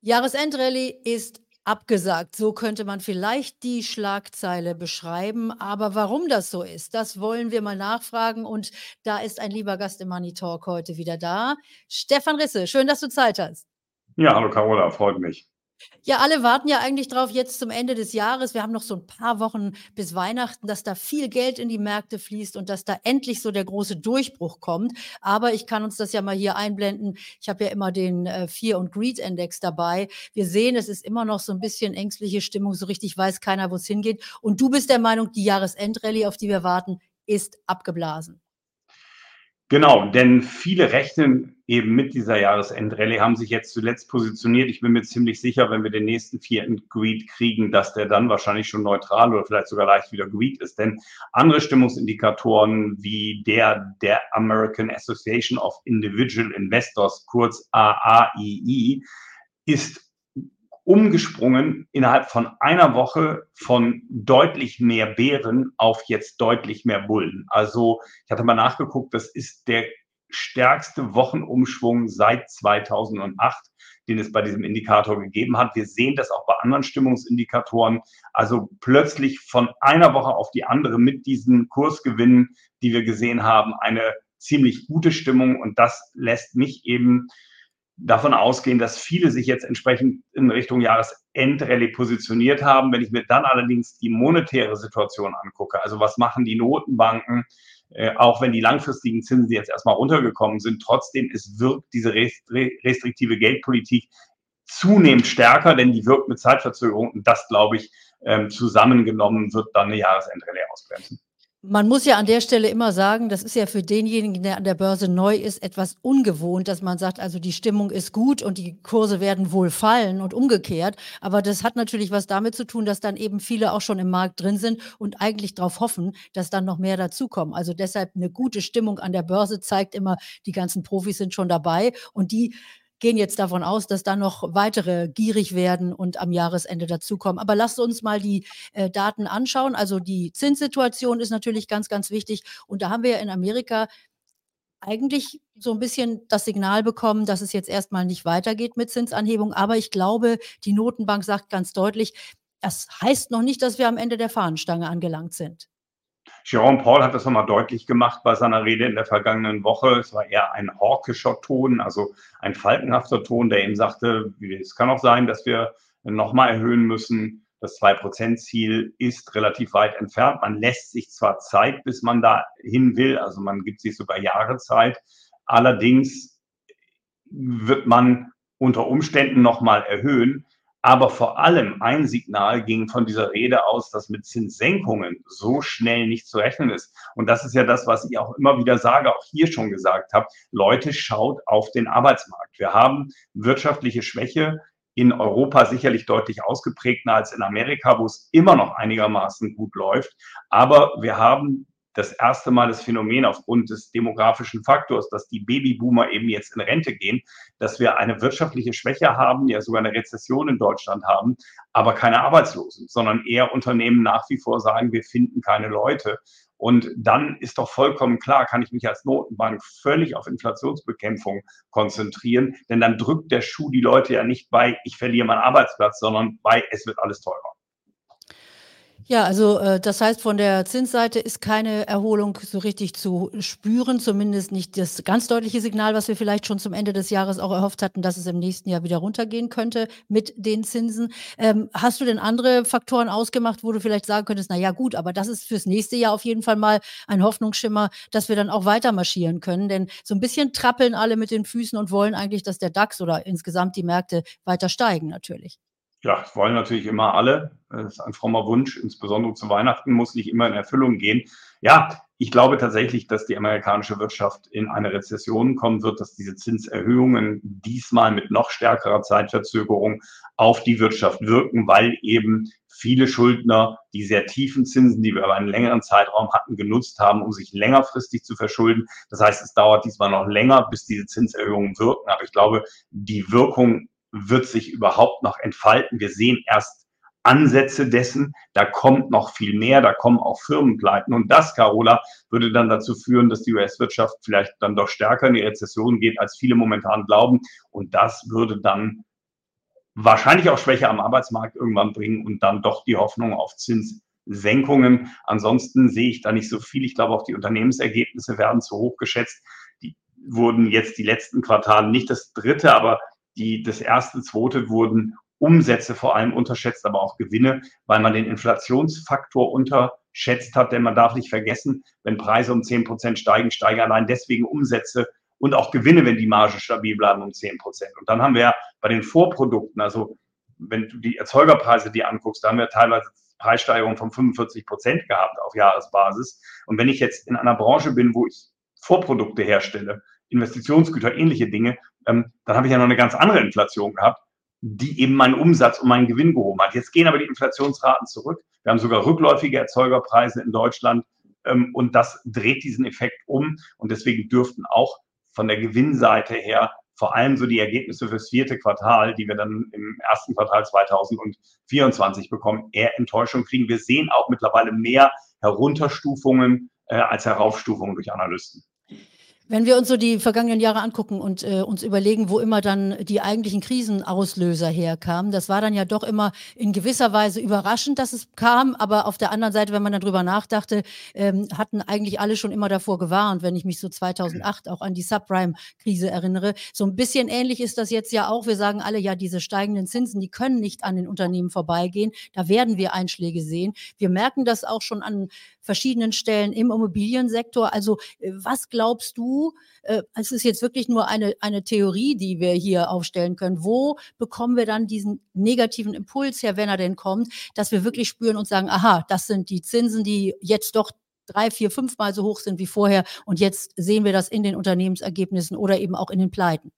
Jahresendrallye ist abgesagt. So könnte man vielleicht die Schlagzeile beschreiben. Aber warum das so ist, das wollen wir mal nachfragen. Und da ist ein lieber Gast im Money Talk heute wieder da. Stefan Risse, schön, dass du Zeit hast. Ja, hallo Carola, freut mich. Ja, alle warten ja eigentlich drauf jetzt zum Ende des Jahres. Wir haben noch so ein paar Wochen bis Weihnachten, dass da viel Geld in die Märkte fließt und dass da endlich so der große Durchbruch kommt. Aber ich kann uns das ja mal hier einblenden. Ich habe ja immer den äh, Fear und Greed Index dabei. Wir sehen, es ist immer noch so ein bisschen ängstliche Stimmung. So richtig weiß keiner, wo es hingeht. Und du bist der Meinung, die Jahresendrallye, auf die wir warten, ist abgeblasen. Genau, denn viele rechnen eben mit dieser Jahresendrallye, haben sich jetzt zuletzt positioniert. Ich bin mir ziemlich sicher, wenn wir den nächsten vierten Greed kriegen, dass der dann wahrscheinlich schon neutral oder vielleicht sogar leicht wieder Greed ist. Denn andere Stimmungsindikatoren wie der der American Association of Individual Investors, kurz AAII, ist umgesprungen innerhalb von einer Woche von deutlich mehr Bären auf jetzt deutlich mehr Bullen. Also ich hatte mal nachgeguckt, das ist der stärkste Wochenumschwung seit 2008, den es bei diesem Indikator gegeben hat. Wir sehen das auch bei anderen Stimmungsindikatoren. Also plötzlich von einer Woche auf die andere mit diesen Kursgewinnen, die wir gesehen haben, eine ziemlich gute Stimmung. Und das lässt mich eben davon ausgehen, dass viele sich jetzt entsprechend in Richtung Jahresendrallye positioniert haben. Wenn ich mir dann allerdings die monetäre Situation angucke, also was machen die Notenbanken, äh, auch wenn die langfristigen Zinsen jetzt erstmal runtergekommen sind, trotzdem, es wirkt diese restriktive Geldpolitik zunehmend stärker, denn die wirkt mit Zeitverzögerung und das, glaube ich, ähm, zusammengenommen wird dann eine Jahresendrallye ausbremsen. Man muss ja an der Stelle immer sagen, das ist ja für denjenigen, der an der Börse neu ist, etwas ungewohnt, dass man sagt, also die Stimmung ist gut und die Kurse werden wohl fallen und umgekehrt. Aber das hat natürlich was damit zu tun, dass dann eben viele auch schon im Markt drin sind und eigentlich darauf hoffen, dass dann noch mehr dazukommen. Also deshalb eine gute Stimmung an der Börse zeigt immer, die ganzen Profis sind schon dabei und die gehen jetzt davon aus, dass dann noch weitere gierig werden und am Jahresende dazukommen. Aber lasst uns mal die äh, Daten anschauen. Also die Zinssituation ist natürlich ganz, ganz wichtig. Und da haben wir ja in Amerika eigentlich so ein bisschen das Signal bekommen, dass es jetzt erstmal nicht weitergeht mit Zinsanhebung. Aber ich glaube, die Notenbank sagt ganz deutlich, das heißt noch nicht, dass wir am Ende der Fahnenstange angelangt sind. Jerome Paul hat das nochmal deutlich gemacht bei seiner Rede in der vergangenen Woche. Es war eher ein hawkischer Ton, also ein falkenhafter Ton, der ihm sagte, es kann auch sein, dass wir nochmal erhöhen müssen. Das 2%-Ziel ist relativ weit entfernt. Man lässt sich zwar Zeit, bis man da hin will, also man gibt sich sogar Jahre Zeit. Allerdings wird man unter Umständen nochmal erhöhen. Aber vor allem ein Signal ging von dieser Rede aus, dass mit Zinssenkungen so schnell nicht zu rechnen ist. Und das ist ja das, was ich auch immer wieder sage, auch hier schon gesagt habe. Leute, schaut auf den Arbeitsmarkt. Wir haben wirtschaftliche Schwäche in Europa sicherlich deutlich ausgeprägter als in Amerika, wo es immer noch einigermaßen gut läuft. Aber wir haben das erste Mal das Phänomen aufgrund des demografischen Faktors, dass die Babyboomer eben jetzt in Rente gehen, dass wir eine wirtschaftliche Schwäche haben, ja sogar eine Rezession in Deutschland haben, aber keine Arbeitslosen, sondern eher Unternehmen nach wie vor sagen, wir finden keine Leute. Und dann ist doch vollkommen klar, kann ich mich als Notenbank völlig auf Inflationsbekämpfung konzentrieren, denn dann drückt der Schuh die Leute ja nicht bei, ich verliere meinen Arbeitsplatz, sondern bei, es wird alles teurer. Ja, also äh, das heißt, von der Zinsseite ist keine Erholung so richtig zu spüren, zumindest nicht das ganz deutliche Signal, was wir vielleicht schon zum Ende des Jahres auch erhofft hatten, dass es im nächsten Jahr wieder runtergehen könnte mit den Zinsen. Ähm, hast du denn andere Faktoren ausgemacht, wo du vielleicht sagen könntest, na ja gut, aber das ist fürs nächste Jahr auf jeden Fall mal ein Hoffnungsschimmer, dass wir dann auch weiter marschieren können, denn so ein bisschen trappeln alle mit den Füßen und wollen eigentlich, dass der DAX oder insgesamt die Märkte weiter steigen natürlich. Ja, das wollen natürlich immer alle. Das ist ein frommer Wunsch, insbesondere zu Weihnachten muss nicht immer in Erfüllung gehen. Ja, ich glaube tatsächlich, dass die amerikanische Wirtschaft in eine Rezession kommen wird, dass diese Zinserhöhungen diesmal mit noch stärkerer Zeitverzögerung auf die Wirtschaft wirken, weil eben viele Schuldner die sehr tiefen Zinsen, die wir über einen längeren Zeitraum hatten, genutzt haben, um sich längerfristig zu verschulden. Das heißt, es dauert diesmal noch länger, bis diese Zinserhöhungen wirken. Aber ich glaube, die Wirkung wird sich überhaupt noch entfalten. Wir sehen erst Ansätze dessen, da kommt noch viel mehr, da kommen auch Firmenpleiten. Und das, Carola, würde dann dazu führen, dass die US-Wirtschaft vielleicht dann doch stärker in die Rezession geht, als viele momentan glauben. Und das würde dann wahrscheinlich auch Schwäche am Arbeitsmarkt irgendwann bringen und dann doch die Hoffnung auf Zinssenkungen. Ansonsten sehe ich da nicht so viel. Ich glaube, auch die Unternehmensergebnisse werden zu hoch geschätzt. Die wurden jetzt die letzten Quartale, nicht das dritte, aber die, das erste, zweite wurden Umsätze vor allem unterschätzt, aber auch Gewinne, weil man den Inflationsfaktor unterschätzt hat. Denn man darf nicht vergessen, wenn Preise um 10 Prozent steigen, steigen allein deswegen Umsätze und auch Gewinne, wenn die Marge stabil bleiben um 10 Prozent. Und dann haben wir bei den Vorprodukten, also wenn du die Erzeugerpreise dir anguckst, da haben wir teilweise Preissteigerungen von 45 Prozent gehabt auf Jahresbasis. Und wenn ich jetzt in einer Branche bin, wo ich Vorprodukte herstelle, Investitionsgüter, ähnliche Dinge, ähm, dann habe ich ja noch eine ganz andere Inflation gehabt, die eben meinen Umsatz und meinen Gewinn gehoben hat. Jetzt gehen aber die Inflationsraten zurück. Wir haben sogar rückläufige Erzeugerpreise in Deutschland ähm, und das dreht diesen Effekt um. Und deswegen dürften auch von der Gewinnseite her vor allem so die Ergebnisse fürs vierte Quartal, die wir dann im ersten Quartal 2024 bekommen, eher Enttäuschung kriegen. Wir sehen auch mittlerweile mehr Herunterstufungen äh, als Heraufstufungen durch Analysten. Wenn wir uns so die vergangenen Jahre angucken und äh, uns überlegen, wo immer dann die eigentlichen Krisenauslöser herkamen, das war dann ja doch immer in gewisser Weise überraschend, dass es kam. Aber auf der anderen Seite, wenn man darüber nachdachte, ähm, hatten eigentlich alle schon immer davor gewarnt, wenn ich mich so 2008 auch an die Subprime-Krise erinnere. So ein bisschen ähnlich ist das jetzt ja auch. Wir sagen alle, ja, diese steigenden Zinsen, die können nicht an den Unternehmen vorbeigehen. Da werden wir Einschläge sehen. Wir merken das auch schon an verschiedenen Stellen im Immobiliensektor. Also äh, was glaubst du, äh, es ist jetzt wirklich nur eine, eine Theorie, die wir hier aufstellen können, wo bekommen wir dann diesen negativen Impuls her, wenn er denn kommt, dass wir wirklich spüren und sagen, aha, das sind die Zinsen, die jetzt doch drei, vier, fünfmal so hoch sind wie vorher. Und jetzt sehen wir das in den Unternehmensergebnissen oder eben auch in den Pleiten.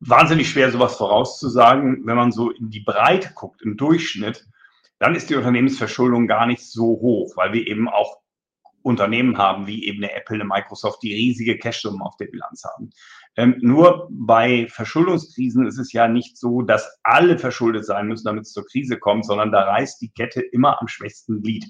Wahnsinnig schwer, sowas vorauszusagen. Wenn man so in die Breite guckt, im Durchschnitt, dann ist die Unternehmensverschuldung gar nicht so hoch, weil wir eben auch Unternehmen haben, wie eben eine Apple, eine Microsoft, die riesige Cashsummen auf der Bilanz haben. Ähm, nur bei Verschuldungskrisen ist es ja nicht so, dass alle verschuldet sein müssen, damit es zur Krise kommt, sondern da reißt die Kette immer am schwächsten Glied.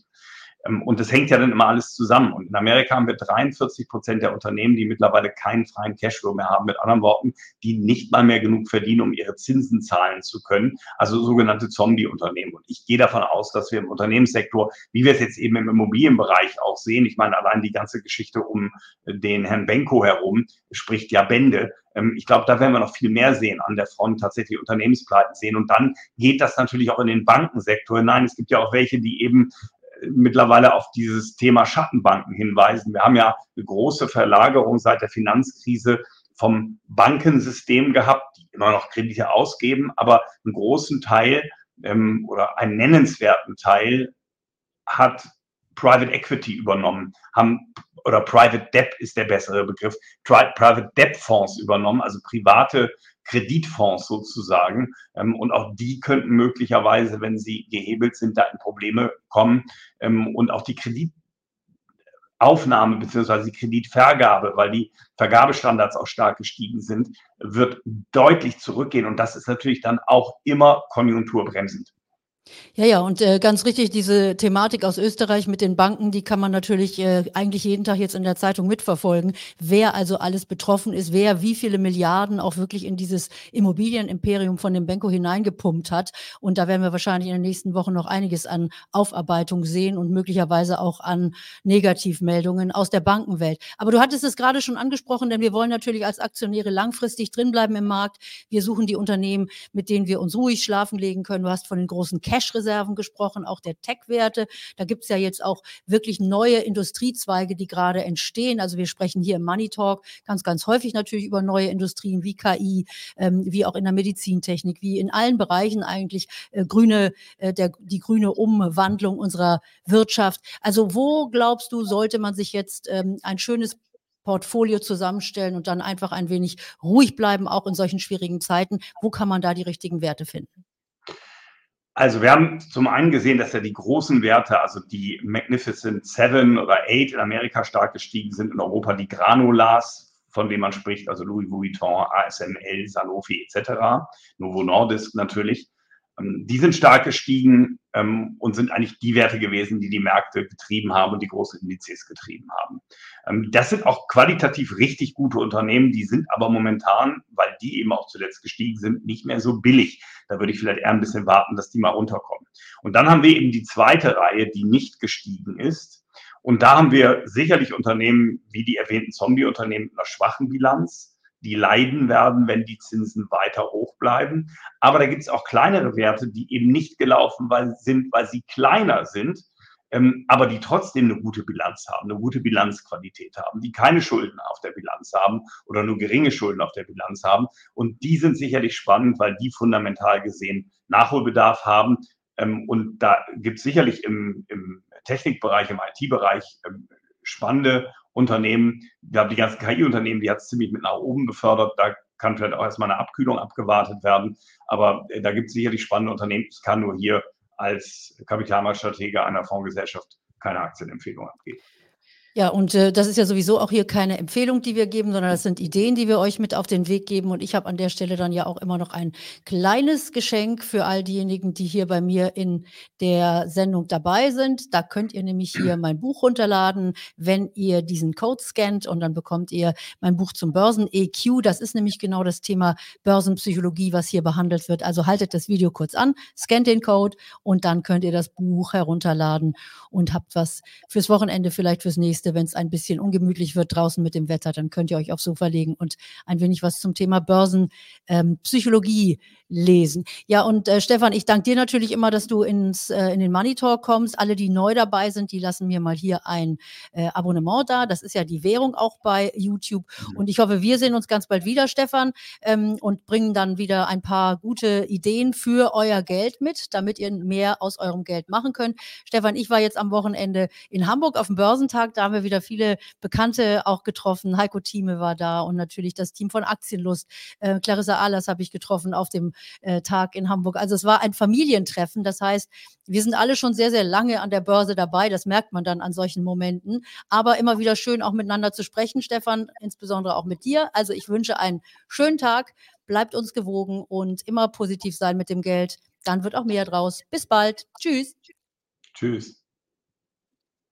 Ähm, und das hängt ja dann immer alles zusammen. Und in Amerika haben wir 43 Prozent der Unternehmen, die mittlerweile keinen freien Cashflow mehr haben. Mit anderen Worten, die nicht mal mehr genug verdienen, um ihre Zinsen zahlen zu können. Also sogenannte Zombie-Unternehmen. Und ich gehe davon aus, dass wir im Unternehmenssektor, wie wir es jetzt eben im Immobilienbereich auch sehen, ich meine, allein die ganze Geschichte um den Herrn Benko herum spricht ja Bände. Ähm, ich glaube, da werden wir noch viel mehr sehen an der Front, tatsächlich Unternehmenspleiten sehen. Und dann geht das natürlich auch in den Bankensektor hinein. Es gibt ja auch welche, die eben mittlerweile auf dieses Thema Schattenbanken hinweisen. Wir haben ja eine große Verlagerung seit der Finanzkrise vom Bankensystem gehabt, die immer noch Kredite ausgeben, aber einen großen Teil ähm, oder einen nennenswerten Teil hat Private Equity übernommen, haben oder Private Debt ist der bessere Begriff, Private Debt Fonds übernommen, also private Kreditfonds sozusagen. Ähm, und auch die könnten möglicherweise, wenn sie gehebelt sind, da in Probleme kommen. Ähm, und auch die Kreditaufnahme bzw. die Kreditvergabe, weil die Vergabestandards auch stark gestiegen sind, wird deutlich zurückgehen. Und das ist natürlich dann auch immer konjunkturbremsend. Ja, ja, und äh, ganz richtig, diese Thematik aus Österreich mit den Banken, die kann man natürlich äh, eigentlich jeden Tag jetzt in der Zeitung mitverfolgen, wer also alles betroffen ist, wer wie viele Milliarden auch wirklich in dieses Immobilienimperium von dem Benko hineingepumpt hat. Und da werden wir wahrscheinlich in den nächsten Wochen noch einiges an Aufarbeitung sehen und möglicherweise auch an Negativmeldungen aus der Bankenwelt. Aber du hattest es gerade schon angesprochen, denn wir wollen natürlich als Aktionäre langfristig drinbleiben im Markt. Wir suchen die Unternehmen, mit denen wir uns ruhig schlafen legen können. Du hast von den großen Cash-Reserven gesprochen, auch der Tech-Werte. Da gibt es ja jetzt auch wirklich neue Industriezweige, die gerade entstehen. Also wir sprechen hier im Money Talk ganz, ganz häufig natürlich über neue Industrien wie KI, ähm, wie auch in der Medizintechnik, wie in allen Bereichen eigentlich äh, grüne, äh, der, die grüne Umwandlung unserer Wirtschaft. Also wo glaubst du, sollte man sich jetzt ähm, ein schönes Portfolio zusammenstellen und dann einfach ein wenig ruhig bleiben, auch in solchen schwierigen Zeiten. Wo kann man da die richtigen Werte finden? Also wir haben zum einen gesehen, dass ja die großen Werte, also die Magnificent Seven oder Eight in Amerika stark gestiegen sind, in Europa die Granulars, von denen man spricht, also Louis Vuitton, ASML, Sanofi etc., Novo Nordisk natürlich. Ähm, die sind stark gestiegen ähm, und sind eigentlich die Werte gewesen, die die Märkte getrieben haben und die großen Indizes getrieben haben. Ähm, das sind auch qualitativ richtig gute Unternehmen, die sind aber momentan, weil die eben auch zuletzt gestiegen sind, nicht mehr so billig. Da würde ich vielleicht eher ein bisschen warten, dass die mal runterkommen. Und dann haben wir eben die zweite Reihe, die nicht gestiegen ist. Und da haben wir sicherlich Unternehmen wie die erwähnten Zombie-Unternehmen mit einer schwachen Bilanz, die leiden werden, wenn die Zinsen weiter hoch bleiben. Aber da gibt es auch kleinere Werte, die eben nicht gelaufen sind, weil sie kleiner sind, ähm, aber die trotzdem eine gute Bilanz haben, eine gute Bilanzqualität haben, die keine Schulden auf der Bilanz haben oder nur geringe Schulden auf der Bilanz haben. Und die sind sicherlich spannend, weil die fundamental gesehen Nachholbedarf haben. Ähm, und da gibt es sicherlich im, im Technikbereich, im IT-Bereich ähm, spannende Unternehmen. Wir haben die ganzen KI-Unternehmen, die hat es ziemlich mit nach oben befördert. Da kann vielleicht auch erstmal eine Abkühlung abgewartet werden. Aber äh, da gibt es sicherlich spannende Unternehmen. Ich kann nur hier als Kapitalmarktstratege einer Fondsgesellschaft keine Aktienempfehlung abgeben. Ja, und äh, das ist ja sowieso auch hier keine Empfehlung, die wir geben, sondern das sind Ideen, die wir euch mit auf den Weg geben. Und ich habe an der Stelle dann ja auch immer noch ein kleines Geschenk für all diejenigen, die hier bei mir in der Sendung dabei sind. Da könnt ihr nämlich hier mein Buch runterladen, wenn ihr diesen Code scannt und dann bekommt ihr mein Buch zum Börsen-EQ. Das ist nämlich genau das Thema Börsenpsychologie, was hier behandelt wird. Also haltet das Video kurz an, scannt den Code und dann könnt ihr das Buch herunterladen und habt was fürs Wochenende, vielleicht fürs nächste nächste, wenn es ein bisschen ungemütlich wird draußen mit dem Wetter, dann könnt ihr euch aufs Sofa legen und ein wenig was zum Thema Börsenpsychologie ähm, lesen. Ja, und äh, Stefan, ich danke dir natürlich immer, dass du ins, äh, in den Money Talk kommst. Alle, die neu dabei sind, die lassen mir mal hier ein äh, Abonnement da. Das ist ja die Währung auch bei YouTube. Und ich hoffe, wir sehen uns ganz bald wieder, Stefan, ähm, und bringen dann wieder ein paar gute Ideen für euer Geld mit, damit ihr mehr aus eurem Geld machen könnt. Stefan, ich war jetzt am Wochenende in Hamburg auf dem Börsentag. Da haben wir wieder viele Bekannte auch getroffen. Heiko Thieme war da und natürlich das Team von Aktienlust. Äh, Clarissa Ahlers habe ich getroffen auf dem äh, Tag in Hamburg. Also es war ein Familientreffen. Das heißt, wir sind alle schon sehr, sehr lange an der Börse dabei. Das merkt man dann an solchen Momenten. Aber immer wieder schön auch miteinander zu sprechen, Stefan, insbesondere auch mit dir. Also ich wünsche einen schönen Tag. Bleibt uns gewogen und immer positiv sein mit dem Geld. Dann wird auch mehr draus. Bis bald. Tschüss. Tschüss.